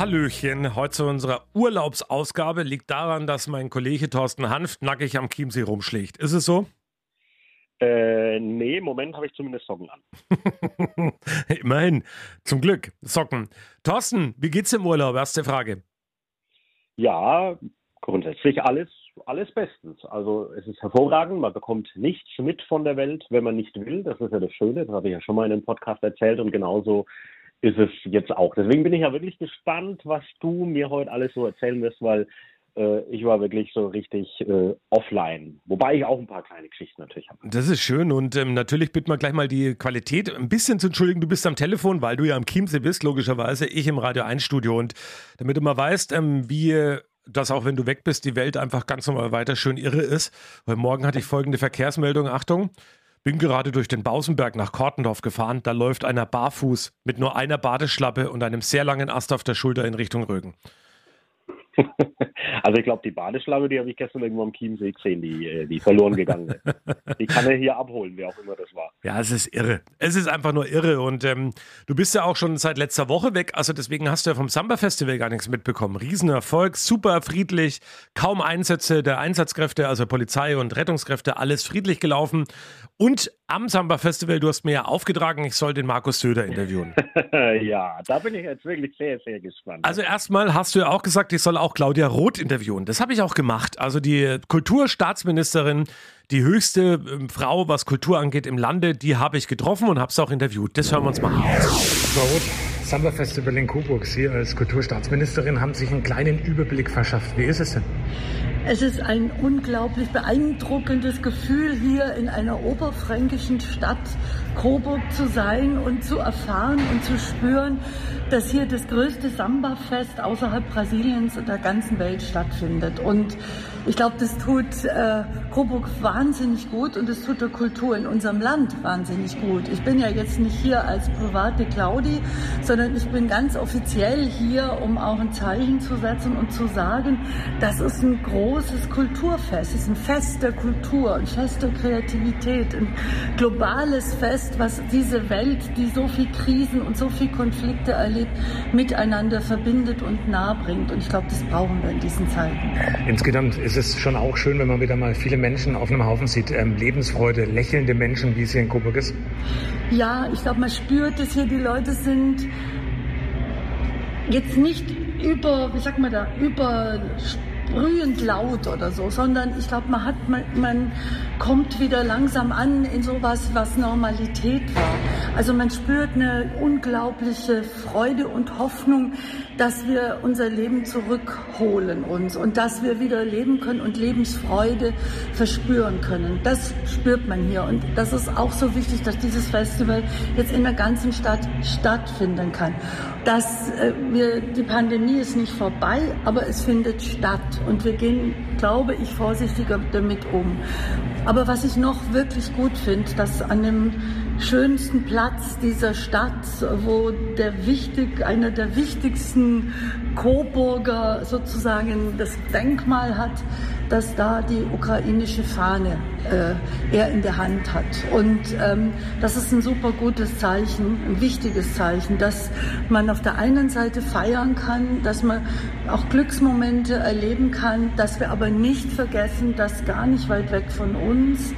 Hallöchen. Heute zu unserer Urlaubsausgabe liegt daran, dass mein Kollege Thorsten Hanft nackig am Chiemsee rumschlägt. Ist es so? Äh, nee, im Moment habe ich zumindest Socken an. Immerhin. Zum Glück. Socken. Thorsten, wie geht's im Urlaub? Erste Frage. Ja, grundsätzlich alles, alles bestens. Also es ist hervorragend. Man bekommt nichts mit von der Welt, wenn man nicht will. Das ist ja das Schöne. Das habe ich ja schon mal in einem Podcast erzählt und genauso ist es jetzt auch. Deswegen bin ich ja wirklich gespannt, was du mir heute alles so erzählen wirst, weil äh, ich war wirklich so richtig äh, offline. Wobei ich auch ein paar kleine Geschichten natürlich habe. Das ist schön und ähm, natürlich bitten wir gleich mal die Qualität ein bisschen zu entschuldigen. Du bist am Telefon, weil du ja am Chiemsee bist, logischerweise. Ich im Radio 1 Studio und damit du mal weißt, ähm, wie dass auch wenn du weg bist, die Welt einfach ganz normal weiter schön irre ist. Weil morgen hatte ich folgende Verkehrsmeldung. Achtung, bin gerade durch den Bausenberg nach Kortendorf gefahren. Da läuft einer barfuß mit nur einer Badeschlappe und einem sehr langen Ast auf der Schulter in Richtung Rügen. Also ich glaube, die Badeschlamme, die habe ich gestern irgendwo am Chiemsee gesehen, die, äh, die verloren gegangen ist. Die kann er hier abholen, wer auch immer das war. Ja, es ist irre. Es ist einfach nur irre. Und ähm, du bist ja auch schon seit letzter Woche weg. Also deswegen hast du ja vom Samba-Festival gar nichts mitbekommen. Riesenerfolg, super friedlich, kaum Einsätze der Einsatzkräfte, also Polizei und Rettungskräfte, alles friedlich gelaufen. Und am Samba-Festival, du hast mir ja aufgetragen, ich soll den Markus Söder interviewen. ja, da bin ich jetzt wirklich sehr, sehr gespannt. Also erstmal hast du ja auch gesagt, ich soll auch Claudia Roth interviewen. Das habe ich auch gemacht. Also die Kulturstaatsministerin, die höchste ähm, Frau, was Kultur angeht im Lande, die habe ich getroffen und habe es auch interviewt. Das hören wir uns mal an. Frau Roth, Samba Festival in Coburg. Sie als Kulturstaatsministerin haben sich einen kleinen Überblick verschafft. Wie ist es denn? Es ist ein unglaublich beeindruckendes Gefühl, hier in einer oberfränkischen Stadt Coburg zu sein und zu erfahren und zu spüren, dass hier das größte Samba-Fest außerhalb Brasiliens und der ganzen Welt stattfindet. Und ich glaube, das tut äh, Coburg wahnsinnig gut und es tut der Kultur in unserem Land wahnsinnig gut. Ich bin ja jetzt nicht hier als private Claudi, sondern ich bin ganz offiziell hier, um auch ein Zeichen zu setzen und zu sagen, das ist ein großes Kulturfest, es ist ein Fest der Kultur, ein Fest der Kreativität, ein globales Fest, was diese Welt, die so viel Krisen und so viel Konflikte erlebt, miteinander verbindet und nahe bringt. Und ich glaube, das brauchen wir in diesen Zeiten. Insgesamt ist es schon auch schön, wenn man wieder mal viele Menschen auf einem Haufen sieht. Ähm, Lebensfreude, lächelnde Menschen, wie es hier in Coburg ist. Ja, ich glaube, man spürt es hier. Die Leute sind jetzt nicht über, wie sagt man da, über brühend laut oder so, sondern ich glaube, man hat, man, man kommt wieder langsam an in sowas, was Normalität war. Also man spürt eine unglaubliche Freude und Hoffnung, dass wir unser Leben zurückholen uns und dass wir wieder leben können und Lebensfreude verspüren können. Das spürt man hier und das ist auch so wichtig, dass dieses Festival jetzt in der ganzen Stadt stattfinden kann. Dass äh, wir, die Pandemie ist nicht vorbei, aber es findet statt und wir gehen, glaube ich, vorsichtiger damit um. Aber was ich noch wirklich gut finde, dass an dem schönsten Platz dieser Stadt, wo der wichtig, einer der wichtigsten Coburger sozusagen das Denkmal hat, dass da die ukrainische Fahne äh, er in der Hand hat. Und ähm, das ist ein super gutes Zeichen, ein wichtiges Zeichen, dass man auf der einen Seite feiern kann, dass man auch Glücksmomente erleben kann, dass wir aber nicht vergessen, dass gar nicht weit weg von uns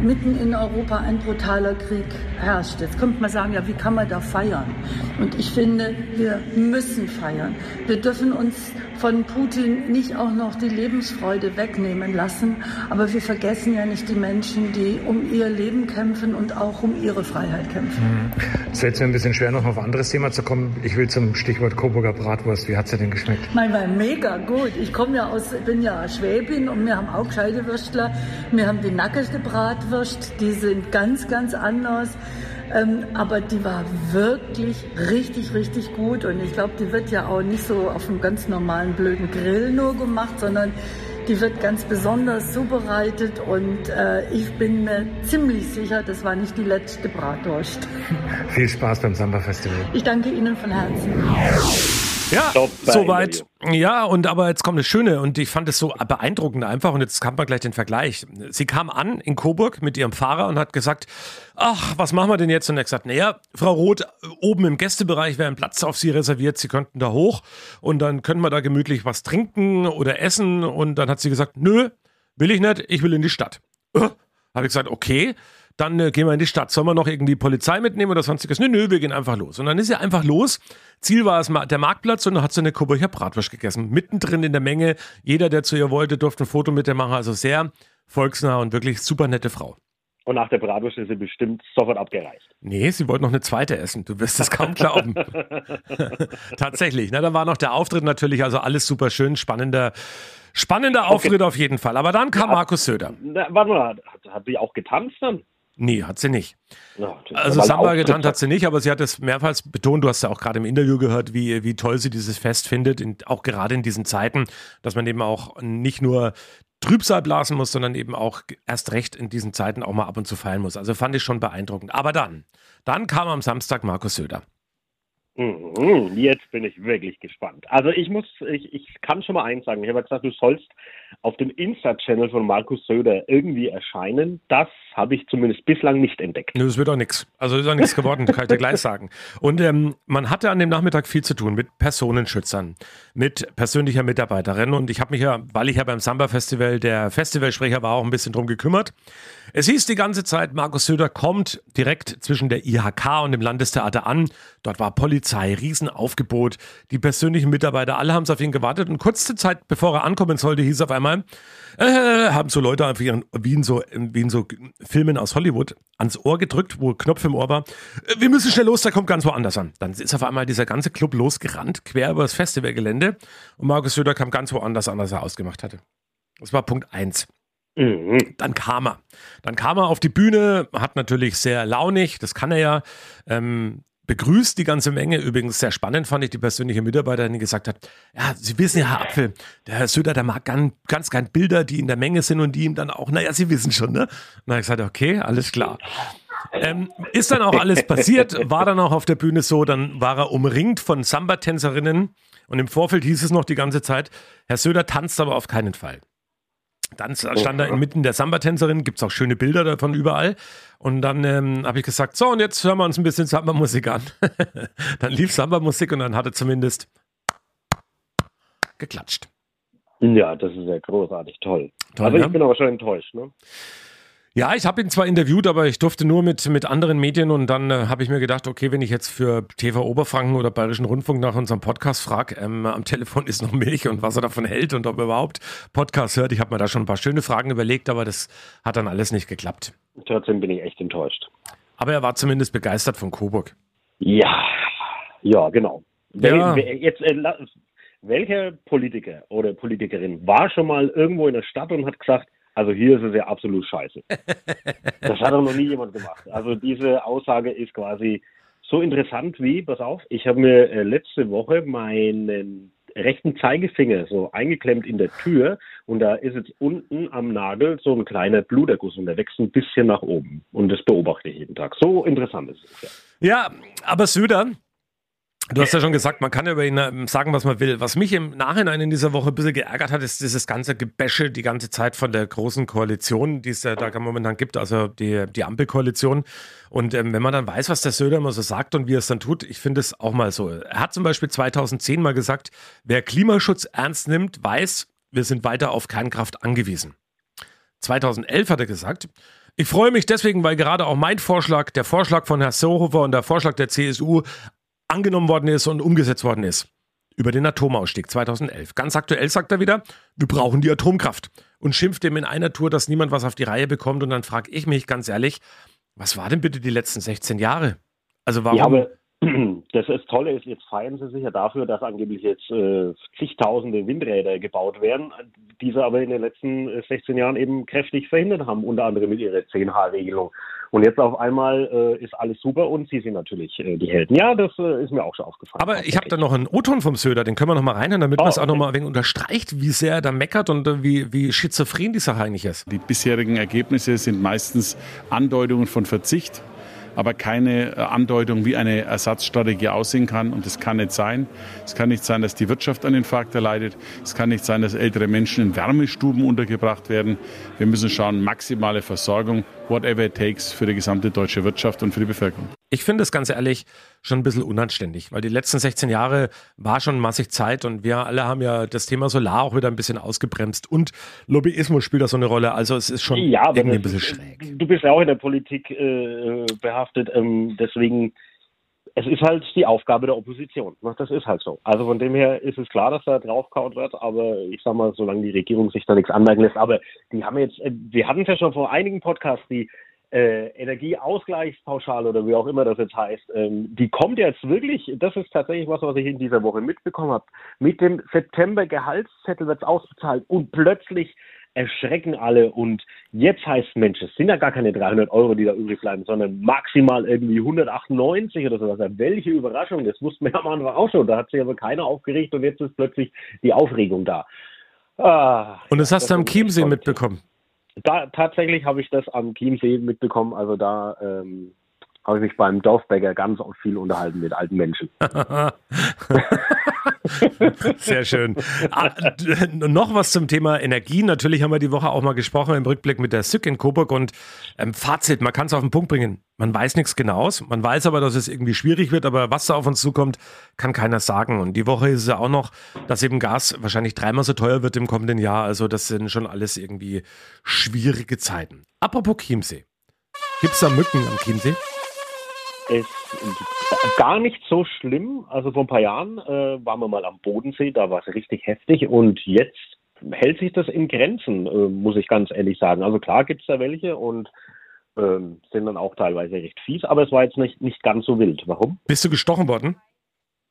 mitten in Europa ein brutaler Krieg herrscht. Jetzt könnte man sagen, ja, wie kann man da feiern? Und ich finde, wir müssen feiern. Wir dürfen uns von Putin nicht auch noch die Lebensfreude wegnehmen lassen. Aber wir vergessen ja nicht die Menschen, die um ihr Leben kämpfen und auch um ihre Freiheit kämpfen. Es fällt mir ein bisschen schwer, noch auf ein anderes Thema zu kommen. Ich will zum Stichwort Coburger Bratwurst. Wie hat sie denn geschmeckt? Mein war mega gut. Ich komme ja aus, bin ja Schwäbin und wir haben auch gescheite Würstler. Wir haben die nackeste Bratwurst. Die sind ganz, ganz anders. Ähm, aber die war wirklich richtig, richtig gut. Und ich glaube, die wird ja auch nicht so auf einem ganz normalen blöden Grill nur gemacht, sondern die wird ganz besonders zubereitet und äh, ich bin mir ziemlich sicher, das war nicht die letzte Bratwurst. Viel Spaß beim Samba Festival. Ich danke Ihnen von Herzen. Ja, soweit. Ja, und aber jetzt kommt das Schöne und ich fand es so beeindruckend einfach und jetzt kam man gleich den Vergleich. Sie kam an in Coburg mit ihrem Fahrer und hat gesagt, ach, was machen wir denn jetzt? Und er hat gesagt, naja, Frau Roth, oben im Gästebereich wäre ein Platz auf Sie reserviert, Sie könnten da hoch und dann können wir da gemütlich was trinken oder essen und dann hat sie gesagt, nö, will ich nicht, ich will in die Stadt. Habe ich gesagt, okay dann äh, gehen wir in die Stadt. Sollen wir noch irgendwie Polizei mitnehmen oder sonstiges? Nö, nö, wir gehen einfach los. Und dann ist sie einfach los. Ziel war es der Marktplatz und dann hat sie eine Coburger Bratwurst gegessen. Mittendrin in der Menge. Jeder, der zu ihr wollte, durfte ein Foto mit ihr machen. Also sehr volksnah und wirklich super nette Frau. Und nach der Bratwurst ist sie bestimmt sofort abgereist. Nee, sie wollte noch eine zweite essen. Du wirst es kaum glauben. Tatsächlich. Na, da war noch der Auftritt natürlich, also alles super schön, spannender, spannender Auftritt okay. auf jeden Fall. Aber dann kam ja, Markus Söder. Na, warte mal, hat, hat sie auch getanzt dann? Nee, hat sie nicht. Ja, also Samba getanzt hat sie nicht, aber sie hat es mehrmals betont, du hast ja auch gerade im Interview gehört, wie, wie toll sie dieses Fest findet, in, auch gerade in diesen Zeiten, dass man eben auch nicht nur Trübsal blasen muss, sondern eben auch erst recht in diesen Zeiten auch mal ab und zu feiern muss. Also fand ich schon beeindruckend. Aber dann, dann kam am Samstag Markus Söder. Mhm, jetzt bin ich wirklich gespannt. Also ich muss, ich, ich kann schon mal eins sagen. Ich habe gesagt, du sollst auf dem Insta-Channel von Markus Söder irgendwie erscheinen. Das habe ich zumindest bislang nicht entdeckt. Nö, das wird auch nichts. Also ist auch nichts geworden, kann ich dir gleich sagen. Und ähm, man hatte an dem Nachmittag viel zu tun mit Personenschützern, mit persönlicher Mitarbeiterin. Und ich habe mich ja, weil ich ja beim Samba-Festival der Festivalsprecher war, auch ein bisschen drum gekümmert. Es hieß die ganze Zeit, Markus Söder kommt direkt zwischen der IHK und dem Landestheater an. Dort war Polizei, Riesenaufgebot. Die persönlichen Mitarbeiter, alle haben auf ihn gewartet. Und kurze Zeit bevor er ankommen sollte, hieß auf einmal, äh, haben so Leute einfach ihren, wie in so, wie in so Filmen aus Hollywood ans Ohr gedrückt, wo Knopf im Ohr war. Äh, wir müssen schnell los, der kommt ganz woanders an. Dann ist auf einmal dieser ganze Club losgerannt, quer über das Festivalgelände. Und Markus Söder kam ganz woanders an, als er ausgemacht hatte. Das war Punkt eins. Mhm. Dann kam er. Dann kam er auf die Bühne, hat natürlich sehr launig, das kann er ja, ähm, begrüßt die ganze Menge. Übrigens sehr spannend fand ich die persönliche Mitarbeiterin, die gesagt hat, ja, Sie wissen ja, Herr Apfel, der Herr Söder, der mag ganz, ganz gern Bilder, die in der Menge sind und die ihm dann auch, naja, Sie wissen schon, ne? Und dann habe ich gesagt, okay, alles klar. Ähm, ist dann auch alles passiert, war dann auch auf der Bühne so, dann war er umringt von Samba-Tänzerinnen und im Vorfeld hieß es noch die ganze Zeit, Herr Söder tanzt aber auf keinen Fall. Dann stand er inmitten der Samba-Tänzerin, gibt es auch schöne Bilder davon überall. Und dann ähm, habe ich gesagt, so und jetzt hören wir uns ein bisschen Samba-Musik an. dann lief Samba-Musik und dann hat er zumindest geklatscht. Ja, das ist ja großartig, toll. toll aber ja? ich bin aber schon enttäuscht. Ne? Ja, ich habe ihn zwar interviewt, aber ich durfte nur mit, mit anderen Medien und dann äh, habe ich mir gedacht, okay, wenn ich jetzt für TV Oberfranken oder Bayerischen Rundfunk nach unserem Podcast frage, ähm, am Telefon ist noch Milch und was er davon hält und ob er überhaupt Podcast hört. Ich habe mir da schon ein paar schöne Fragen überlegt, aber das hat dann alles nicht geklappt. Trotzdem bin ich echt enttäuscht. Aber er war zumindest begeistert von Coburg. Ja, ja, genau. Ja. Jetzt, äh, welcher Politiker oder Politikerin war schon mal irgendwo in der Stadt und hat gesagt, also hier ist es ja absolut scheiße. Das hat auch noch nie jemand gemacht. Also diese Aussage ist quasi so interessant wie, pass auf, ich habe mir äh, letzte Woche meinen rechten Zeigefinger so eingeklemmt in der Tür und da ist jetzt unten am Nagel so ein kleiner Bluterguss und der wächst ein bisschen nach oben. Und das beobachte ich jeden Tag. So interessant ist es ja. Ja, aber Söder, Du hast ja schon gesagt, man kann über ihn ähm, sagen, was man will. Was mich im Nachhinein in dieser Woche ein bisschen geärgert hat, ist dieses ganze Gebäsche die ganze Zeit von der großen Koalition, die es ja da momentan gibt, also die, die Ampelkoalition. Und ähm, wenn man dann weiß, was der Söder immer so sagt und wie er es dann tut, ich finde es auch mal so. Er hat zum Beispiel 2010 mal gesagt, wer Klimaschutz ernst nimmt, weiß, wir sind weiter auf Kernkraft angewiesen. 2011 hat er gesagt, ich freue mich deswegen, weil gerade auch mein Vorschlag, der Vorschlag von Herrn Seehofer und der Vorschlag der CSU angenommen worden ist und umgesetzt worden ist. Über den Atomausstieg 2011. Ganz aktuell sagt er wieder, wir brauchen die Atomkraft. Und schimpft dem in einer Tour, dass niemand was auf die Reihe bekommt. Und dann frage ich mich ganz ehrlich, was war denn bitte die letzten 16 Jahre? Also warum? Ja, das, das Tolle ist, jetzt feiern sie sich ja dafür, dass angeblich jetzt äh, zigtausende Windräder gebaut werden, diese aber in den letzten 16 äh, Jahren eben kräftig verhindert haben, unter anderem mit ihrer 10H-Regelung. Und jetzt auf einmal äh, ist alles super und sie sind natürlich äh, die Helden. Ja, das äh, ist mir auch schon aufgefallen. Aber ich habe da noch einen O-Ton vom Söder, den können wir noch mal reinhören, damit oh, man es auch noch mal ein wenig unterstreicht, wie sehr er da meckert und äh, wie, wie schizophren die Sache eigentlich ist. Die bisherigen Ergebnisse sind meistens Andeutungen von Verzicht aber keine äh, Andeutung, wie eine Ersatzstrategie aussehen kann. Und das kann nicht sein. Es kann nicht sein, dass die Wirtschaft einen Infarkt erleidet. Es kann nicht sein, dass ältere Menschen in Wärmestuben untergebracht werden. Wir müssen schauen, maximale Versorgung, whatever it takes für die gesamte deutsche Wirtschaft und für die Bevölkerung. Ich finde es ganz ehrlich schon ein bisschen unanständig, weil die letzten 16 Jahre war schon massig Zeit und wir alle haben ja das Thema Solar auch wieder ein bisschen ausgebremst und Lobbyismus spielt da so eine Rolle. Also es ist schon ja, irgendwie ein bisschen schräg. Du bist ja auch in der Politik äh, behaftet, ähm, deswegen es ist halt die Aufgabe der Opposition. Das ist halt so. Also von dem her ist es klar, dass da draufkaut wird, aber ich sag mal, solange die Regierung sich da nichts anmerken lässt, aber die haben jetzt, äh, wir hatten es ja schon vor einigen Podcasts, die äh, Energieausgleichspauschale oder wie auch immer das jetzt heißt, ähm, die kommt jetzt wirklich, das ist tatsächlich was, was ich in dieser Woche mitbekommen habe. Mit dem September-Gehaltszettel wird es ausbezahlt und plötzlich erschrecken alle und jetzt heißt Mensch, es sind ja gar keine 300 Euro, die da übrig bleiben, sondern maximal irgendwie 198 oder sowas. Welche Überraschung, das wussten wir am Anfang auch schon, da hat sich aber keiner aufgeregt und jetzt ist plötzlich die Aufregung da. Ah, und das hast du am Chiemsee mitbekommen? Da, tatsächlich habe ich das am Chiemsee mitbekommen, also da ähm, habe ich mich beim Dorfbäcker ganz viel unterhalten mit alten Menschen. Sehr schön. Ah, noch was zum Thema Energie. Natürlich haben wir die Woche auch mal gesprochen im Rückblick mit der SÜK in Coburg und ähm, Fazit, man kann es auf den Punkt bringen. Man weiß nichts genaues. Man weiß aber, dass es irgendwie schwierig wird, aber was da auf uns zukommt, kann keiner sagen. Und die Woche ist es ja auch noch, dass eben Gas wahrscheinlich dreimal so teuer wird im kommenden Jahr. Also das sind schon alles irgendwie schwierige Zeiten. Apropos Chiemsee. Gibt es da Mücken am Chiemsee? Ist gar nicht so schlimm. Also vor ein paar Jahren äh, waren wir mal am Bodensee, da war es richtig heftig und jetzt hält sich das in Grenzen, äh, muss ich ganz ehrlich sagen. Also klar gibt es da welche und ähm, sind dann auch teilweise recht fies, aber es war jetzt nicht, nicht ganz so wild. Warum? Bist du gestochen worden?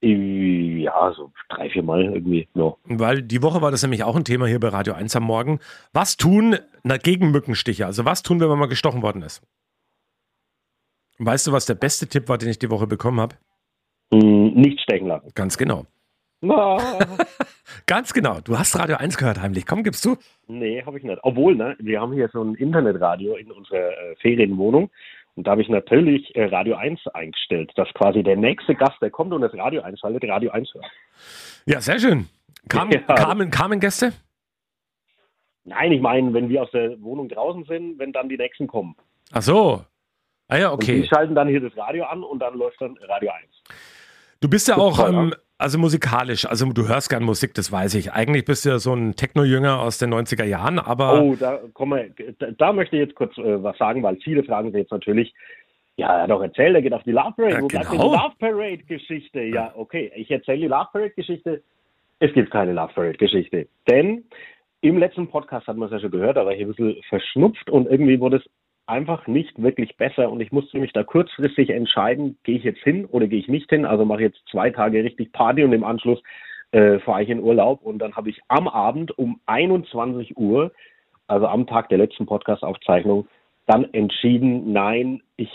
Ja, so drei, vier Mal irgendwie. No. Weil die Woche war das nämlich auch ein Thema hier bei Radio 1 am Morgen. Was tun na, gegen Mückenstiche? Also was tun, wenn man mal gestochen worden ist? Weißt du, was der beste Tipp war, den ich die Woche bekommen habe? Hm, nicht stecken lassen. Ganz genau. Ganz genau. Du hast Radio 1 gehört heimlich. Komm, gibst du? Nee, habe ich nicht. Obwohl, ne, wir haben hier so ein Internetradio in unserer äh, Ferienwohnung. Und da habe ich natürlich äh, Radio 1 eingestellt, dass quasi der nächste Gast, der kommt und das Radio 1 schaltet, Radio 1 hört. Ja, sehr schön. Kam, ja. kamen, kamen Gäste? Nein, ich meine, wenn wir aus der Wohnung draußen sind, wenn dann die nächsten kommen. Ach so. Ah ja, okay. Und die schalten dann hier das Radio an und dann läuft dann Radio 1. Du bist ja auch, ähm, also musikalisch, also du hörst gern Musik, das weiß ich. Eigentlich bist du ja so ein Techno-Jünger aus den 90er Jahren, aber. Oh, da, komm da, da möchte ich jetzt kurz äh, was sagen, weil viele fragen sich jetzt natürlich, ja, er hat doch erzählt, er geht auf die Love Parade. Ja, Wo genau. die Love Parade-Geschichte? Ja, okay, ich erzähle die Love Parade-Geschichte. Es gibt keine Love Parade-Geschichte. Denn im letzten Podcast hat man es ja schon gehört, aber hier ein bisschen verschnupft und irgendwie wurde es einfach nicht wirklich besser und ich musste mich da kurzfristig entscheiden, gehe ich jetzt hin oder gehe ich nicht hin. Also mache jetzt zwei Tage richtig Party und im Anschluss äh, fahre ich in Urlaub und dann habe ich am Abend um 21 Uhr, also am Tag der letzten Podcast-Aufzeichnung, dann entschieden, nein, ich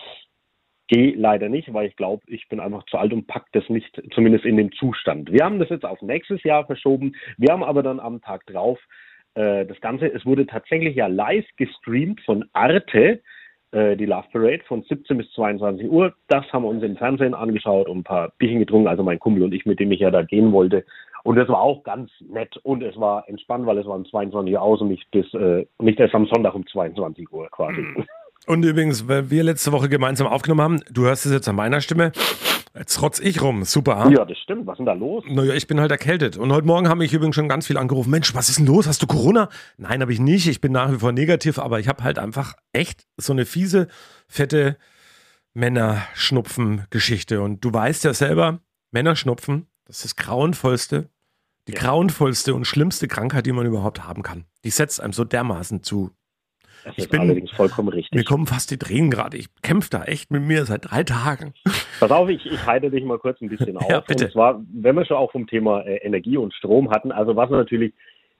gehe leider nicht, weil ich glaube, ich bin einfach zu alt und pack das nicht, zumindest in dem Zustand. Wir haben das jetzt auf nächstes Jahr verschoben. Wir haben aber dann am Tag drauf äh, das Ganze, es wurde tatsächlich ja live gestreamt von Arte, äh, die Love Parade von 17 bis 22 Uhr. Das haben wir uns im Fernsehen angeschaut und ein paar Bierchen getrunken, also mein Kumpel und ich, mit dem ich ja da gehen wollte. Und das war auch ganz nett und es war entspannt, weil es war um 22 Uhr aus und nicht, bis, äh, nicht erst am Sonntag um 22 Uhr quasi. Mhm. Und übrigens, weil wir letzte Woche gemeinsam aufgenommen haben, du hörst es jetzt an meiner Stimme, jetzt rotz ich rum, super. Ja, das stimmt. Was ist denn da los? Naja, ich bin halt erkältet. Und heute Morgen haben mich übrigens schon ganz viel angerufen. Mensch, was ist denn los? Hast du Corona? Nein, habe ich nicht. Ich bin nach wie vor negativ, aber ich habe halt einfach echt so eine fiese, fette Männerschnupfen-Geschichte. Und du weißt ja selber, Männerschnupfen, das ist das grauenvollste, die ja. grauenvollste und schlimmste Krankheit, die man überhaupt haben kann. Die setzt einem so dermaßen zu. Das ich bin allerdings vollkommen richtig. Mir kommen fast die Tränen gerade. Ich kämpfe da echt mit mir seit drei Tagen. Pass auf, ich, ich heide dich mal kurz ein bisschen auf. Ja, bitte. Und zwar, wenn wir schon auch vom Thema äh, Energie und Strom hatten, also was natürlich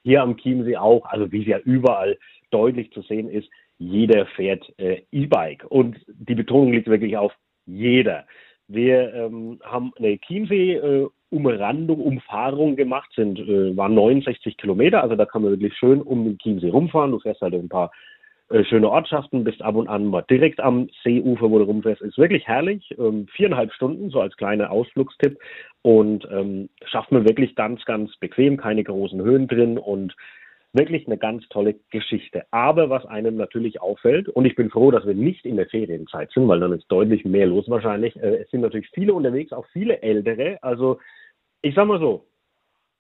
hier am Chiemsee auch, also wie es ja überall deutlich zu sehen ist, jeder fährt äh, E-Bike. Und die Betonung liegt wirklich auf jeder. Wir ähm, haben eine Chiemsee-Umrandung, äh, Umfahrung gemacht, sind, äh, waren 69 Kilometer, also da kann man wirklich schön um den Chiemsee rumfahren. Du fährst halt ein paar äh, schöne Ortschaften, bist ab und an mal direkt am Seeufer, wo du rumfährst. Ist wirklich herrlich. Ähm, viereinhalb Stunden, so als kleiner Ausflugstipp. Und ähm, schafft man wirklich ganz, ganz bequem, keine großen Höhen drin und wirklich eine ganz tolle Geschichte. Aber was einem natürlich auffällt, und ich bin froh, dass wir nicht in der Ferienzeit sind, weil dann ist deutlich mehr los wahrscheinlich. Äh, es sind natürlich viele unterwegs, auch viele Ältere. Also ich sag mal so,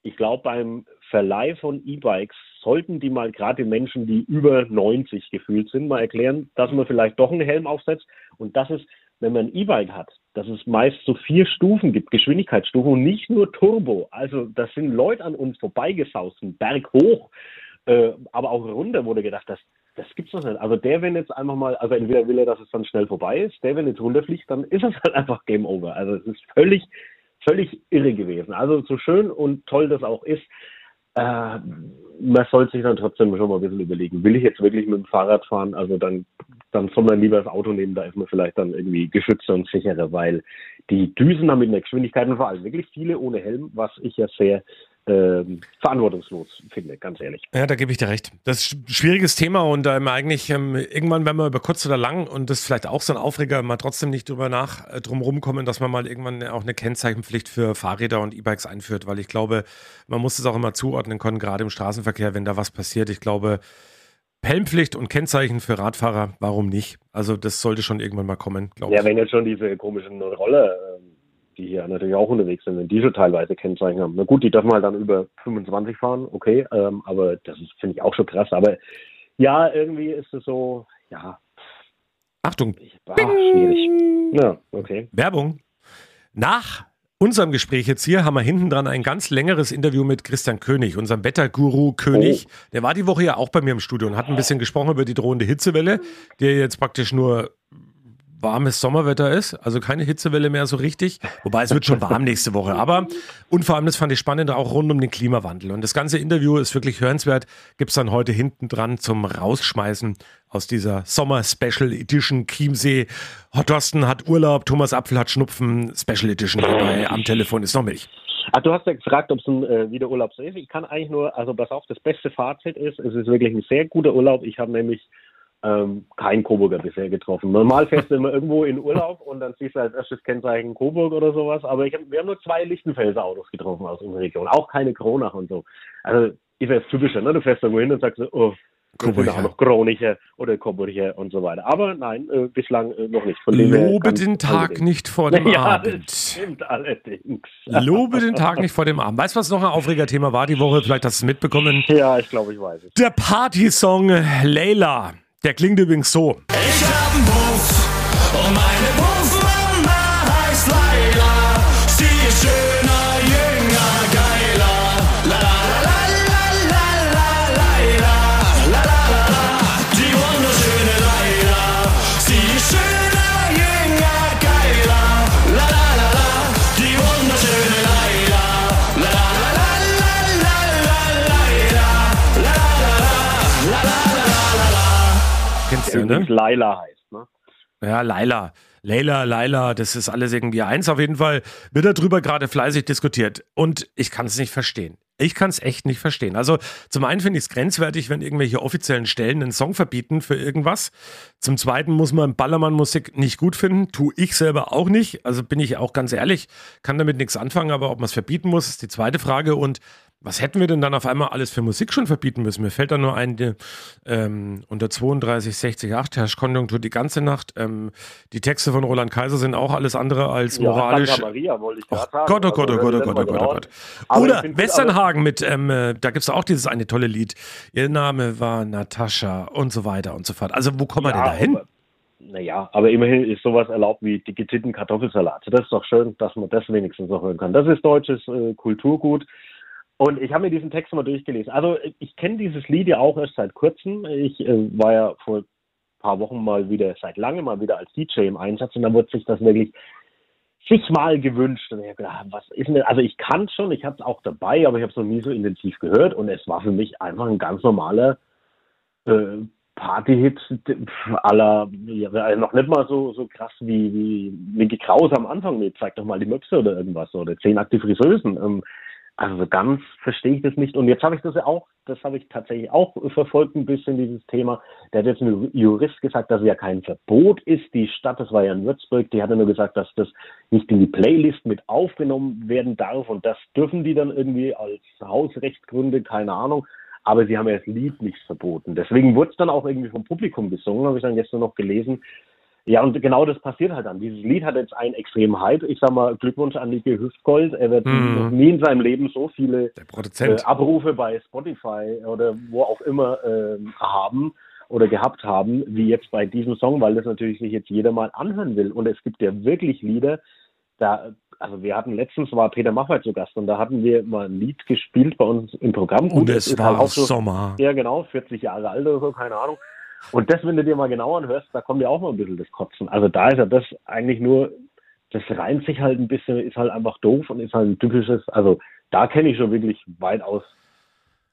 ich glaube, beim Verleih von E-Bikes sollten die mal gerade den Menschen, die über 90 gefühlt sind, mal erklären, dass man vielleicht doch einen Helm aufsetzt und dass es, wenn man ein E-Bike hat, dass es meist so vier Stufen gibt, Geschwindigkeitsstufen und nicht nur Turbo. Also das sind Leute an uns vorbeigesaust, einen Berg hoch, äh, aber auch runter wurde gedacht, das, das gibt's doch nicht. Also der, wenn jetzt einfach mal, also entweder will er, dass es dann schnell vorbei ist, der, wenn jetzt runterfliegt, dann ist es halt einfach Game Over. Also es ist völlig, völlig irre gewesen. Also so schön und toll das auch ist, äh, man sollte sich dann trotzdem schon mal ein bisschen überlegen, will ich jetzt wirklich mit dem Fahrrad fahren? Also dann, dann soll man lieber das Auto nehmen, da ist man vielleicht dann irgendwie geschützter und sicherer, weil die Düsen haben mit einer Geschwindigkeit und vor allem wirklich viele ohne Helm, was ich ja sehr ähm, verantwortungslos finde, ganz ehrlich. Ja, da gebe ich dir recht. Das ist ein schwieriges Thema und ähm, eigentlich ähm, irgendwann, wenn wir über kurz oder lang und das ist vielleicht auch so ein Aufreger, mal trotzdem nicht drüber nach äh, drum rumkommen, dass man mal irgendwann auch eine Kennzeichenpflicht für Fahrräder und E-Bikes einführt, weil ich glaube, man muss es auch immer zuordnen können, gerade im Straßenverkehr, wenn da was passiert. Ich glaube, Helmpflicht und Kennzeichen für Radfahrer, warum nicht? Also das sollte schon irgendwann mal kommen, glaube ich. Ja, wenn jetzt schon diese komischen Roller ähm, die hier natürlich auch unterwegs sind, wenn die schon teilweise Kennzeichen haben. Na gut, die dürfen halt dann über 25 fahren, okay, ähm, aber das ist, finde ich, auch schon krass. Aber ja, irgendwie ist es so, ja. Achtung. Ach, schwierig. Ja, okay. Werbung. Nach unserem Gespräch jetzt hier haben wir hinten dran ein ganz längeres Interview mit Christian König, unserem Wetterguru König. Oh. Der war die Woche ja auch bei mir im Studio und hat ein bisschen gesprochen über die drohende Hitzewelle, die jetzt praktisch nur warmes Sommerwetter ist, also keine Hitzewelle mehr so richtig. Wobei es wird schon warm nächste Woche. Aber und vor allem, das fand ich spannend, auch rund um den Klimawandel. Und das ganze Interview ist wirklich hörenswert. Gibt es dann heute hinten dran zum Rausschmeißen aus dieser Sommer Special Edition Chiemsee. Thorsten hat Urlaub, Thomas Apfel hat Schnupfen. Special Edition hierbei am Telefon ist noch Milch. Ach, du hast ja gefragt, ob es ein äh, wieder Urlaub ist. Ich kann eigentlich nur, also pass auf, das beste Fazit ist, es ist wirklich ein sehr guter Urlaub. Ich habe nämlich ähm, kein Coburger bisher getroffen. Normal fährst du immer irgendwo in Urlaub und dann siehst du als erstes Kennzeichen Coburg oder sowas. Aber ich hab, wir haben nur zwei Lichtenfelser Autos getroffen aus unserer Region. Auch keine Kronach und so. Also ist ja das Typische, ne? Du fährst irgendwo hin und sagst, oh, Coburger. auch noch Kronicher oder Coburger und so weiter. Aber nein, äh, bislang äh, noch nicht. Von Lobe den Tag allerdings. nicht vor dem ja, Abend. Das stimmt allerdings. Lobe den Tag nicht vor dem Abend. Weißt du, was noch ein Aufregerthema war die Woche? Vielleicht hast du es mitbekommen. Ja, ich glaube, ich weiß es. Der Partysong Layla. Der klingt übrigens so. Ich hab einen Puff und Ne? Laila heißt, ne? Ja, Laila. Leila, Laila, das ist alles irgendwie eins. Auf jeden Fall wird darüber gerade fleißig diskutiert. Und ich kann es nicht verstehen. Ich kann es echt nicht verstehen. Also zum einen finde ich es grenzwertig, wenn irgendwelche offiziellen Stellen einen Song verbieten für irgendwas. Zum zweiten muss man Ballermann-Musik nicht gut finden. Tue ich selber auch nicht. Also bin ich auch ganz ehrlich, kann damit nichts anfangen. Aber ob man es verbieten muss, ist die zweite Frage. Und was hätten wir denn dann auf einmal alles für Musik schon verbieten müssen? Mir fällt da nur ein, die, ähm, unter 32, 60, 8 herrscht Konjunktur die ganze Nacht. Ähm, die Texte von Roland Kaiser sind auch alles andere als moralisch. Santa Maria wollte ich oh Gott, oh Gott, oh Gott, oh Gott, oh Gott, oh Gott, oh Gott. Oder Westernhagen mit, ähm, äh, da gibt es auch dieses eine tolle Lied. Ihr Name war Natascha und so weiter und so fort. Also wo kommen wir denn da hin? Naja, aber immerhin ist sowas erlaubt wie dicke Titten Kartoffelsalat. Das ist doch schön, dass man das wenigstens noch hören kann. Das ist deutsches äh, Kulturgut. Und ich habe mir diesen Text mal durchgelesen. Also ich kenne dieses Lied ja auch erst seit kurzem. Ich äh, war ja vor ein paar Wochen mal wieder, seit langem mal wieder als DJ im Einsatz und dann wurde sich das wirklich zigmal gewünscht. Und ich habe gedacht, was ist denn, also ich kann schon, ich habe es auch dabei, aber ich habe es noch nie so intensiv gehört und es war für mich einfach ein ganz normaler äh, Party-Hit aller, ja, noch nicht mal so, so krass wie, wie Mickey Krause am Anfang mit, zeig doch mal die Möpse oder irgendwas, oder zehn aktive Friseusen. Ähm, also ganz verstehe ich das nicht. Und jetzt habe ich das ja auch, das habe ich tatsächlich auch verfolgt ein bisschen, dieses Thema. Der hat jetzt ein Jurist gesagt, dass es ja kein Verbot ist. Die Stadt, das war ja in Würzburg, die hatte nur gesagt, dass das nicht in die Playlist mit aufgenommen werden darf. Und das dürfen die dann irgendwie als Hausrechtsgründe, keine Ahnung. Aber sie haben ja das Lied nicht verboten. Deswegen wurde es dann auch irgendwie vom Publikum gesungen, habe ich dann gestern noch gelesen. Ja, und genau das passiert halt dann. Dieses Lied hat jetzt einen extremen Hype. Ich sag mal, Glückwunsch an Niki Hüftgold. Er wird mm. noch nie in seinem Leben so viele äh, Abrufe bei Spotify oder wo auch immer äh, haben oder gehabt haben, wie jetzt bei diesem Song, weil das natürlich sich jetzt jeder mal anhören will. Und es gibt ja wirklich Lieder, da, also wir hatten letztens war Peter Maffay zu Gast und da hatten wir mal ein Lied gespielt bei uns im Programm. Und es war halt auch so, Sommer. Ja, genau, 40 Jahre alt oder so, keine Ahnung. Und das, wenn du dir mal genau anhörst, da kommt ja auch mal ein bisschen das Kotzen. Also da ist ja das eigentlich nur, das reimt sich halt ein bisschen, ist halt einfach doof und ist halt ein typisches, also da kenne ich schon wirklich weitaus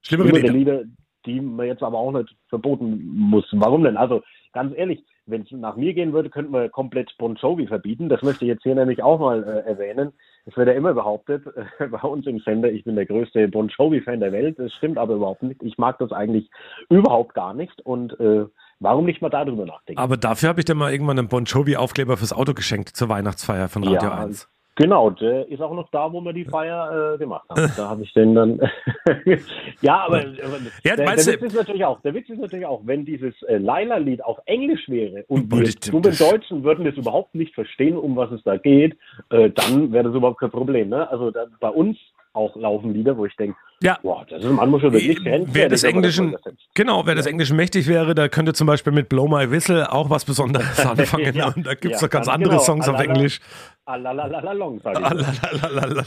schlimmere Lieder. Lieder, die man jetzt aber auch nicht verboten muss. Warum denn? Also ganz ehrlich, wenn es nach mir gehen würde, könnten wir komplett Bon Jovi verbieten. Das möchte ich jetzt hier nämlich auch mal äh, erwähnen. Es wird ja immer behauptet, äh, bei uns im Sender, ich bin der größte Bon Jovi-Fan der Welt. Das stimmt aber überhaupt nicht. Ich mag das eigentlich überhaupt gar nicht. Und äh, warum nicht mal darüber nachdenken? Aber dafür habe ich dir mal irgendwann einen Bon Jovi-Aufkleber fürs Auto geschenkt zur Weihnachtsfeier von Radio ja, 1. Genau, der ist auch noch da, wo wir die Feier äh, gemacht haben. Da habe ich den dann. ja, aber, aber ja, der, der, Witz ist natürlich auch, der Witz ist natürlich auch, wenn dieses äh, Laila-Lied auf Englisch wäre und wir dummen Deutschen würden das überhaupt nicht verstehen, um was es da geht, äh, dann wäre das überhaupt kein Problem. Ne? Also da, bei uns auch laufen Lieder, wo ich denke, ja. boah, das ist manchmal schon wirklich. Wer des Englischen, genau, wer des Englischen mächtig wäre, der könnte zum Beispiel mit Blow My Whistle auch was Besonderes anfangen. ja, und da gibt es ja, doch ganz andere genau. Songs auf Englisch.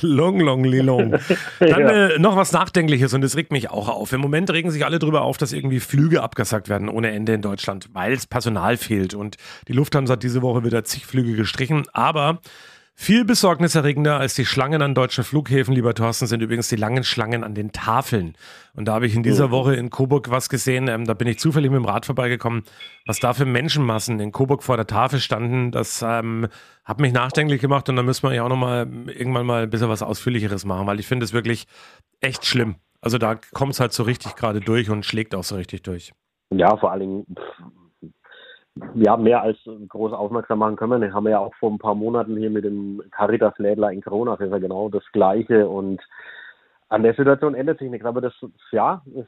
Long, long, long, long. Dann äh, noch was Nachdenkliches und das regt mich auch auf. Im Moment regen sich alle darüber auf, dass irgendwie Flüge abgesagt werden ohne Ende in Deutschland, weil es Personal fehlt. Und die Lufthansa hat diese Woche wieder zig Flüge gestrichen. Aber viel besorgniserregender als die Schlangen an deutschen Flughäfen, lieber Thorsten, sind übrigens die langen Schlangen an den Tafeln. Und da habe ich in dieser Woche in Coburg was gesehen. Ähm, da bin ich zufällig mit dem Rad vorbeigekommen. Was da für Menschenmassen in Coburg vor der Tafel standen, das ähm, hat mich nachdenklich gemacht. Und da müssen wir ja auch nochmal irgendwann mal ein bisschen was Ausführlicheres machen, weil ich finde es wirklich echt schlimm. Also da kommt es halt so richtig gerade durch und schlägt auch so richtig durch. Ja, vor allen Dingen, ja, mehr als groß aufmerksam machen können wir. Haben wir ja auch vor ein paar Monaten hier mit dem Caritas-Lädler in Corona, das ja genau das Gleiche. Und an der Situation ändert sich nichts. Aber das, ja, es,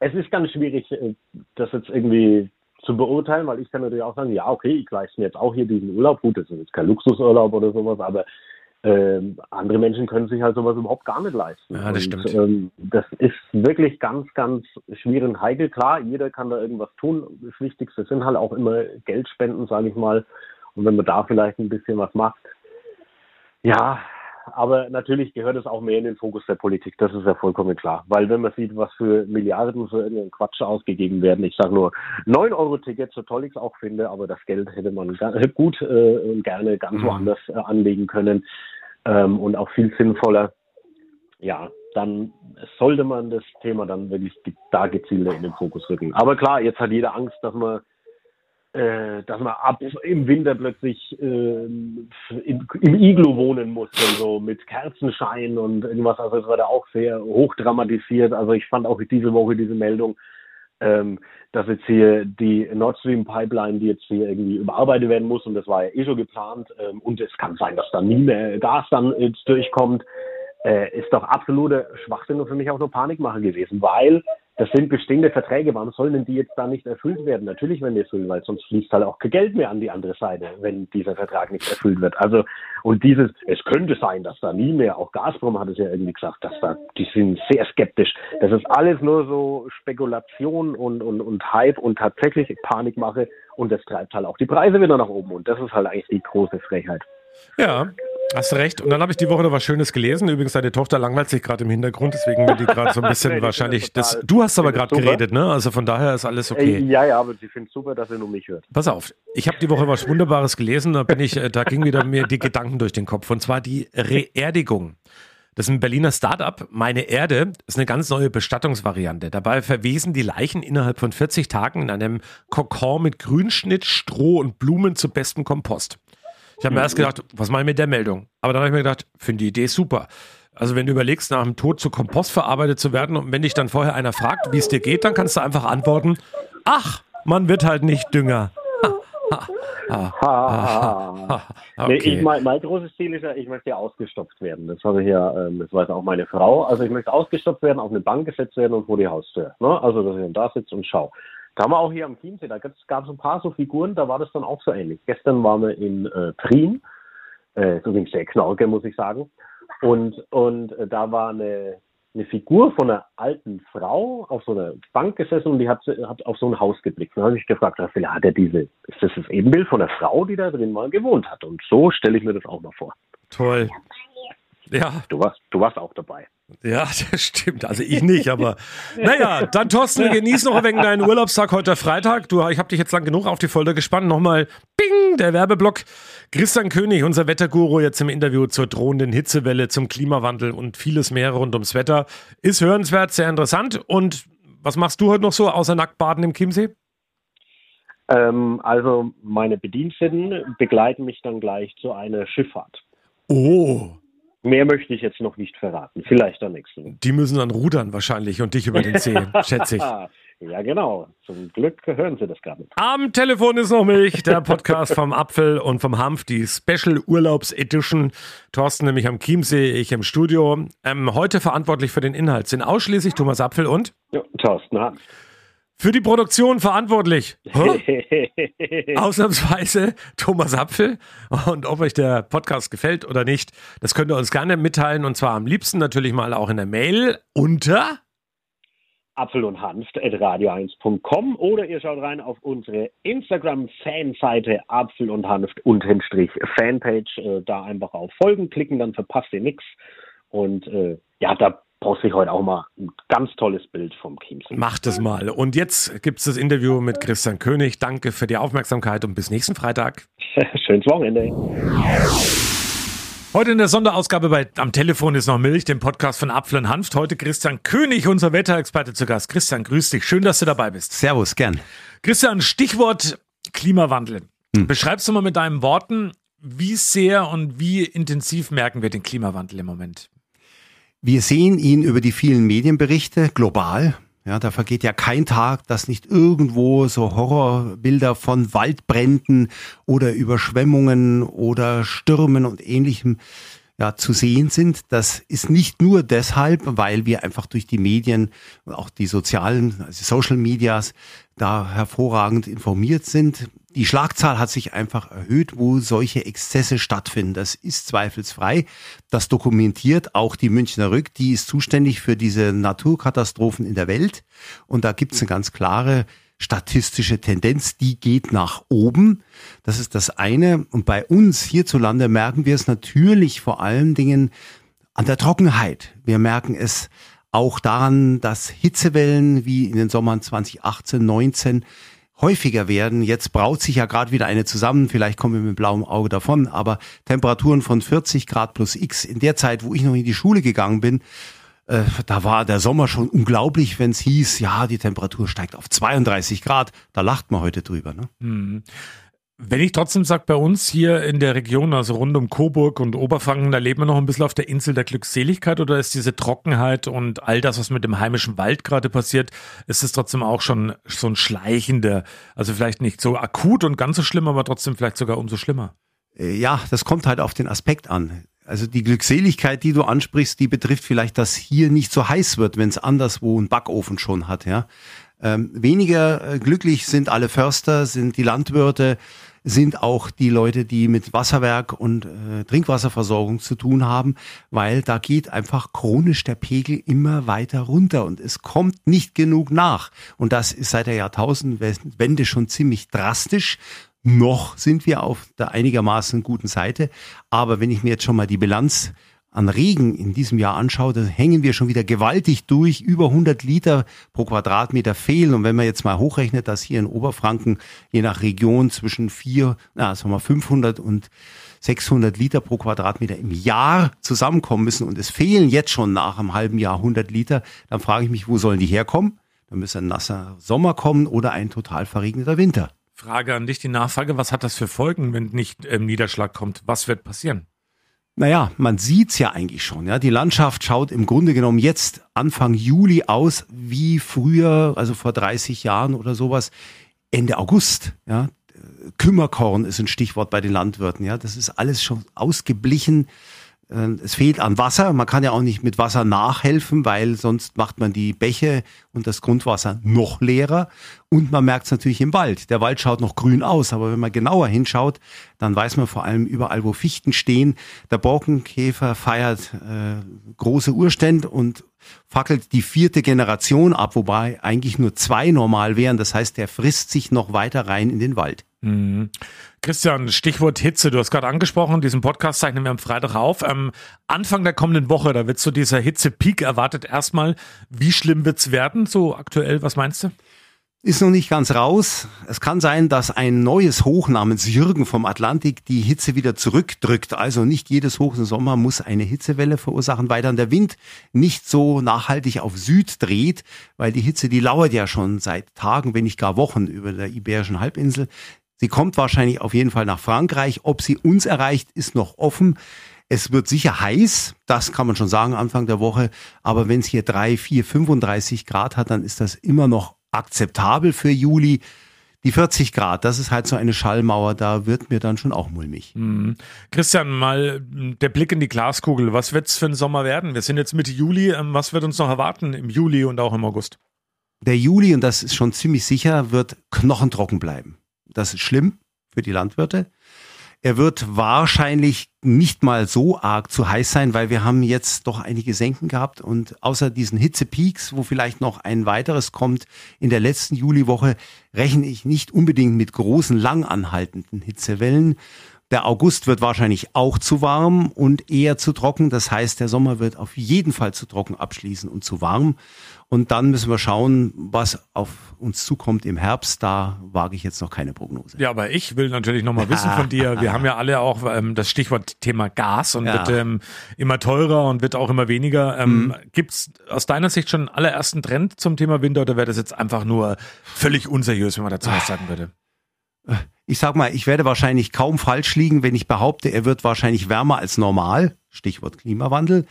es ist ganz schwierig, äh, das jetzt irgendwie zu beurteilen, weil ich kann natürlich auch sagen, ja, okay, ich leiste mir jetzt auch hier diesen Urlaub. Gut, das ist jetzt kein Luxusurlaub oder sowas, aber ähm, andere Menschen können sich halt sowas überhaupt gar nicht leisten. Ja, das stimmt. ähm, das ist wirklich ganz, ganz schwierig und heikel. Klar, jeder kann da irgendwas tun. Das Wichtigste sind halt auch immer Geldspenden, sage ich mal. Und wenn man da vielleicht ein bisschen was macht, ja, aber natürlich gehört es auch mehr in den Fokus der Politik, das ist ja vollkommen klar. Weil wenn man sieht, was für Milliarden für irgendeinen Quatsch ausgegeben werden, ich sage nur 9-Euro-Ticket, so toll ich es auch finde, aber das Geld hätte man gut äh, und gerne ganz mhm. woanders äh, anlegen können ähm, und auch viel sinnvoller. Ja, dann sollte man das Thema dann wirklich da gezielter in den Fokus rücken. Aber klar, jetzt hat jeder Angst, dass man dass man ab im Winter plötzlich äh, in, im Iglo wohnen muss und so mit Kerzenschein und irgendwas. Also es war da auch sehr hoch dramatisiert. Also ich fand auch diese Woche diese Meldung, ähm, dass jetzt hier die Nord Stream Pipeline, die jetzt hier irgendwie überarbeitet werden muss, und das war ja eh schon geplant, ähm, und es kann sein, dass da nie mehr Gas dann jetzt durchkommt, äh, ist doch absolute Schwachsinn und für mich auch nur Panikmache gewesen, weil das sind bestehende Verträge. Warum sollen denn die jetzt da nicht erfüllt werden? Natürlich werden die erfüllt, weil sonst fließt halt auch kein Geld mehr an die andere Seite, wenn dieser Vertrag nicht erfüllt wird. Also, und dieses, es könnte sein, dass da nie mehr, auch Gazprom hat es ja irgendwie gesagt, dass da, die sind sehr skeptisch. Das ist alles nur so Spekulation und, und, und Hype und tatsächlich Panikmache und das treibt halt auch die Preise wieder nach oben und das ist halt eigentlich die große Frechheit. Ja, Hast du recht. Und dann habe ich die Woche noch was Schönes gelesen. Übrigens, deine Tochter langweilt sich gerade im Hintergrund, deswegen wird die gerade so ein bisschen wahrscheinlich. Das, du hast aber gerade geredet, ne? Also von daher ist alles okay. Ja, ja, aber sie findet super, dass sie nur mich hört. Pass auf, ich habe die Woche was Wunderbares gelesen. Da bin ich, äh, da ging wieder mir die Gedanken durch den Kopf. Und zwar die Reerdigung. Das ist ein Berliner Startup. Meine Erde ist eine ganz neue Bestattungsvariante. Dabei verwesen die Leichen innerhalb von 40 Tagen in einem Kokon mit Grünschnitt, Stroh und Blumen zu bestem Kompost. Ich habe mir erst gedacht, was mache ich mit der Meldung? Aber dann habe ich mir gedacht, finde die Idee super. Also wenn du überlegst, nach dem Tod zu Kompost verarbeitet zu werden und wenn dich dann vorher einer fragt, wie es dir geht, dann kannst du einfach antworten, ach, man wird halt nicht Dünger. okay. nee, ich, mein, mein großes Ziel ist ja, ich möchte ja ausgestopft werden. Das habe ich ja, ähm, das weiß auch meine Frau. Also ich möchte ausgestopft werden, auf eine Bank gesetzt werden und vor die Haustür. Ne? Also dass ich dann da sitze und schaue. Da haben wir auch hier am Chiemsee, da gab es ein paar so Figuren, da war das dann auch so ähnlich. Gestern waren wir in äh, Prien, äh, übrigens sehr Knorke, muss ich sagen. Und, und äh, da war eine, eine Figur von einer alten Frau auf so einer Bank gesessen und die hat, hat auf so ein Haus geblickt. Und dann habe ich gefragt, vielleicht hat er diese, ist das das Ebenbild von der Frau, die da drin mal gewohnt hat? Und so stelle ich mir das auch mal vor. Toll. Ja. Du warst, du warst auch dabei. Ja, das stimmt. Also ich nicht, aber naja, dann Thorsten, genieß noch wegen deinen Urlaubstag heute Freitag. Du, ich habe dich jetzt lang genug auf die Folter gespannt. Nochmal, bing, der Werbeblock. Christian König, unser Wetterguru, jetzt im Interview zur drohenden Hitzewelle, zum Klimawandel und vieles mehr rund ums Wetter. Ist hörenswert, sehr interessant. Und was machst du heute noch so, außer Nacktbaden im Chiemsee? Ähm, also meine Bediensteten begleiten mich dann gleich zu einer Schifffahrt. Oh, Mehr möchte ich jetzt noch nicht verraten. Vielleicht am nächsten. Die müssen dann rudern wahrscheinlich und dich über den See, schätze ich. Ja, genau. Zum Glück hören Sie das gar nicht. Am Telefon ist noch Milch, der Podcast vom Apfel und vom Hanf, die Special Urlaubs Edition. Thorsten nämlich am Chiemsee, ich im Studio. Ähm, heute verantwortlich für den Inhalt sind ausschließlich Thomas Apfel und ja, Thorsten Hanf. Für die Produktion verantwortlich. Ausnahmsweise Thomas Apfel. Und ob euch der Podcast gefällt oder nicht, das könnt ihr uns gerne mitteilen. Und zwar am liebsten natürlich mal auch in der Mail unter Apfel und Hanft at radio1.com oder ihr schaut rein auf unsere Instagram-Fanseite Apfel und Hanft Strich Fanpage. Äh, da einfach auf Folgen klicken, dann verpasst ihr nichts. Und äh, ja, da poste ich heute auch mal ein ganz tolles Bild vom Chiemsee. Macht es mal. Und jetzt gibt es das Interview mit Christian König. Danke für die Aufmerksamkeit und bis nächsten Freitag. Schönes Wochenende. Heute in der Sonderausgabe bei Am Telefon ist noch Milch, dem Podcast von Apfel und Hanft. Heute Christian König, unser Wetterexperte zu Gast. Christian, grüß dich. Schön, dass du dabei bist. Servus, gern. Christian, Stichwort Klimawandel. Hm. Beschreibst du mal mit deinen Worten, wie sehr und wie intensiv merken wir den Klimawandel im Moment? Wir sehen ihn über die vielen Medienberichte global. Ja, da vergeht ja kein Tag, dass nicht irgendwo so Horrorbilder von Waldbränden oder Überschwemmungen oder Stürmen und ähnlichem ja, zu sehen sind. Das ist nicht nur deshalb, weil wir einfach durch die Medien, auch die sozialen, also Social Medias, da hervorragend informiert sind. Die Schlagzahl hat sich einfach erhöht, wo solche Exzesse stattfinden. Das ist zweifelsfrei. Das dokumentiert auch die Münchner Rück. Die ist zuständig für diese Naturkatastrophen in der Welt. Und da gibt es eine ganz klare statistische Tendenz, die geht nach oben. Das ist das eine. Und bei uns hierzulande merken wir es natürlich vor allen Dingen an der Trockenheit. Wir merken es auch daran, dass Hitzewellen wie in den Sommern 2018, 19 häufiger werden. Jetzt braut sich ja gerade wieder eine zusammen, vielleicht kommen wir mit blauem Auge davon, aber Temperaturen von 40 Grad plus X in der Zeit, wo ich noch in die Schule gegangen bin, äh, da war der Sommer schon unglaublich, wenn es hieß, ja, die Temperatur steigt auf 32 Grad. Da lacht man heute drüber. Ne? Mhm. Wenn ich trotzdem sage, bei uns hier in der Region, also rund um Coburg und Oberfranken, da leben wir noch ein bisschen auf der Insel der Glückseligkeit oder ist diese Trockenheit und all das, was mit dem heimischen Wald gerade passiert, ist es trotzdem auch schon so ein schleichender, also vielleicht nicht so akut und ganz so schlimm, aber trotzdem vielleicht sogar umso schlimmer? Äh, ja, das kommt halt auf den Aspekt an. Also die Glückseligkeit, die du ansprichst, die betrifft vielleicht, dass hier nicht so heiß wird, wenn es anderswo einen Backofen schon hat, ja. Ähm, weniger äh, glücklich sind alle Förster, sind die Landwirte, sind auch die Leute, die mit Wasserwerk und äh, Trinkwasserversorgung zu tun haben, weil da geht einfach chronisch der Pegel immer weiter runter und es kommt nicht genug nach. Und das ist seit der Jahrtausendwende schon ziemlich drastisch. Noch sind wir auf der einigermaßen guten Seite. Aber wenn ich mir jetzt schon mal die Bilanz an Regen in diesem Jahr anschaue, dann hängen wir schon wieder gewaltig durch. Über 100 Liter pro Quadratmeter fehlen. Und wenn man jetzt mal hochrechnet, dass hier in Oberfranken je nach Region zwischen vier, na, sagen wir 500 und 600 Liter pro Quadratmeter im Jahr zusammenkommen müssen und es fehlen jetzt schon nach einem halben Jahr 100 Liter, dann frage ich mich, wo sollen die herkommen? Dann müsste ein nasser Sommer kommen oder ein total verregneter Winter. Frage an dich, die Nachfrage, was hat das für Folgen, wenn nicht ähm, Niederschlag kommt? Was wird passieren? Naja, man sieht's ja eigentlich schon. Ja, die Landschaft schaut im Grunde genommen jetzt Anfang Juli aus wie früher, also vor 30 Jahren oder sowas, Ende August. Ja, Kümmerkorn ist ein Stichwort bei den Landwirten. Ja, das ist alles schon ausgeblichen. Äh, es fehlt an Wasser. Man kann ja auch nicht mit Wasser nachhelfen, weil sonst macht man die Bäche und das Grundwasser noch leerer. Und man merkt es natürlich im Wald. Der Wald schaut noch grün aus, aber wenn man genauer hinschaut, dann weiß man vor allem überall, wo Fichten stehen. Der Borkenkäfer feiert äh, große Urstände und fackelt die vierte Generation ab, wobei eigentlich nur zwei normal wären. Das heißt, der frisst sich noch weiter rein in den Wald. Mhm. Christian, Stichwort Hitze. Du hast gerade angesprochen, diesen Podcast zeichnen wir am Freitag auf. Am Anfang der kommenden Woche, da wird so dieser Hitze-Peak erwartet. Erstmal, wie schlimm wird's werden, so aktuell? Was meinst du? Ist noch nicht ganz raus. Es kann sein, dass ein neues Hoch namens Jürgen vom Atlantik die Hitze wieder zurückdrückt. Also nicht jedes Hoch im Sommer muss eine Hitzewelle verursachen, weil dann der Wind nicht so nachhaltig auf Süd dreht, weil die Hitze, die lauert ja schon seit Tagen, wenn nicht gar Wochen über der Iberischen Halbinsel. Sie kommt wahrscheinlich auf jeden Fall nach Frankreich. Ob sie uns erreicht, ist noch offen. Es wird sicher heiß, das kann man schon sagen Anfang der Woche. Aber wenn es hier drei, vier, 35 Grad hat, dann ist das immer noch akzeptabel für Juli. Die 40 Grad, das ist halt so eine Schallmauer, da wird mir dann schon auch mulmig. Mhm. Christian, mal der Blick in die Glaskugel. Was wird es für ein Sommer werden? Wir sind jetzt Mitte Juli. Ähm, was wird uns noch erwarten im Juli und auch im August? Der Juli, und das ist schon ziemlich sicher, wird knochentrocken bleiben. Das ist schlimm für die Landwirte. Er wird wahrscheinlich nicht mal so arg zu heiß sein, weil wir haben jetzt doch einige Senken gehabt und außer diesen Hitzepeaks, wo vielleicht noch ein weiteres kommt in der letzten Juliwoche, rechne ich nicht unbedingt mit großen, lang anhaltenden Hitzewellen. Der August wird wahrscheinlich auch zu warm und eher zu trocken. Das heißt, der Sommer wird auf jeden Fall zu trocken abschließen und zu warm. Und dann müssen wir schauen, was auf uns zukommt im Herbst. Da wage ich jetzt noch keine Prognose. Ja, aber ich will natürlich noch mal wissen von dir. Wir haben ja alle auch ähm, das Stichwort Thema Gas und ja. wird ähm, immer teurer und wird auch immer weniger. Ähm, mhm. Gibt es aus deiner Sicht schon einen allerersten Trend zum Thema Winter oder wäre das jetzt einfach nur völlig unseriös, wenn man dazu was sagen würde? Ich sag mal, ich werde wahrscheinlich kaum falsch liegen, wenn ich behaupte, er wird wahrscheinlich wärmer als normal. Stichwort Klimawandel.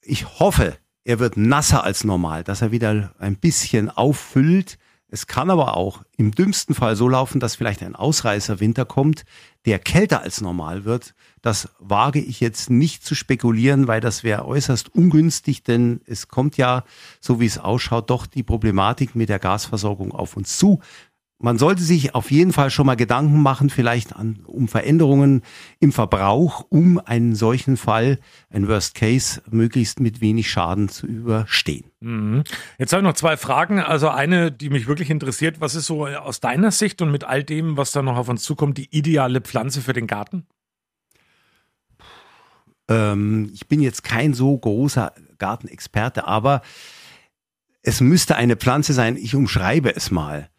Ich hoffe, er wird nasser als normal, dass er wieder ein bisschen auffüllt. Es kann aber auch im dümmsten Fall so laufen, dass vielleicht ein Ausreißerwinter kommt, der kälter als normal wird. Das wage ich jetzt nicht zu spekulieren, weil das wäre äußerst ungünstig, denn es kommt ja, so wie es ausschaut, doch die Problematik mit der Gasversorgung auf uns zu man sollte sich auf jeden Fall schon mal Gedanken machen, vielleicht an, um Veränderungen im Verbrauch, um einen solchen Fall, ein Worst Case, möglichst mit wenig Schaden zu überstehen. Mhm. Jetzt habe ich noch zwei Fragen. Also eine, die mich wirklich interessiert, was ist so aus deiner Sicht und mit all dem, was da noch auf uns zukommt, die ideale Pflanze für den Garten? Ähm, ich bin jetzt kein so großer Gartenexperte, aber es müsste eine Pflanze sein, ich umschreibe es mal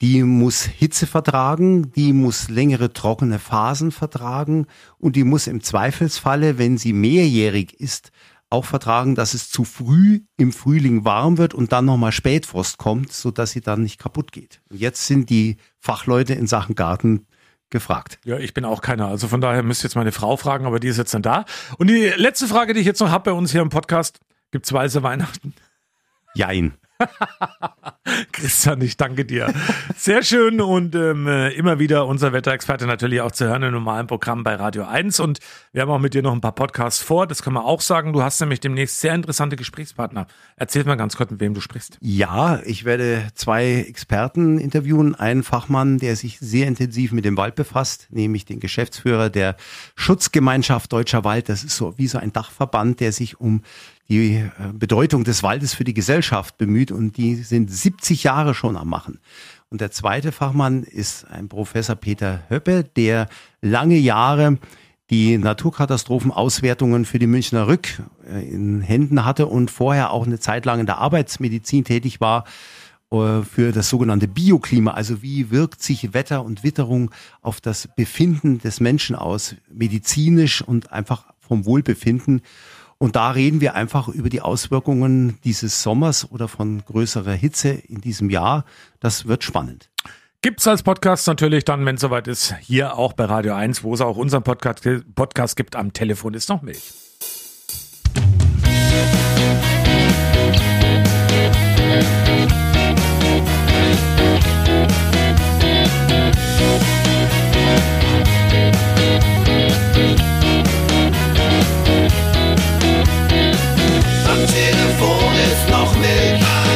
die muss Hitze vertragen, die muss längere trockene Phasen vertragen und die muss im Zweifelsfalle, wenn sie mehrjährig ist, auch vertragen, dass es zu früh im Frühling warm wird und dann nochmal Spätfrost kommt, so dass sie dann nicht kaputt geht. Und jetzt sind die Fachleute in Sachen Garten gefragt. Ja, ich bin auch keiner. Also von daher müsst ihr jetzt meine Frau fragen, aber die ist jetzt dann da. Und die letzte Frage, die ich jetzt noch habe bei uns hier im Podcast, gibt's weiße Weihnachten? Jein. Christian, ich danke dir. Sehr schön und ähm, immer wieder unser Wetterexperte natürlich auch zu hören im normalen Programm bei Radio 1. Und wir haben auch mit dir noch ein paar Podcasts vor. Das können wir auch sagen. Du hast nämlich demnächst sehr interessante Gesprächspartner. Erzähl mal ganz kurz, mit wem du sprichst. Ja, ich werde zwei Experten interviewen. Einen Fachmann, der sich sehr intensiv mit dem Wald befasst, nämlich den Geschäftsführer der Schutzgemeinschaft Deutscher Wald. Das ist so wie so ein Dachverband, der sich um die äh, Bedeutung des Waldes für die Gesellschaft bemüht und die sind 70 Jahre schon am Machen. Und der zweite Fachmann ist ein Professor Peter Höppe, der lange Jahre die Naturkatastrophenauswertungen für die Münchner Rück äh, in Händen hatte und vorher auch eine Zeit lang in der Arbeitsmedizin tätig war äh, für das sogenannte Bioklima. Also wie wirkt sich Wetter und Witterung auf das Befinden des Menschen aus, medizinisch und einfach vom Wohlbefinden. Und da reden wir einfach über die Auswirkungen dieses Sommers oder von größerer Hitze in diesem Jahr. Das wird spannend. Gibt's als Podcast natürlich dann, wenn es soweit ist, hier auch bei Radio 1, wo es auch unseren Podcast, Podcast gibt. Am Telefon ist noch Milch. Musik noch nicht.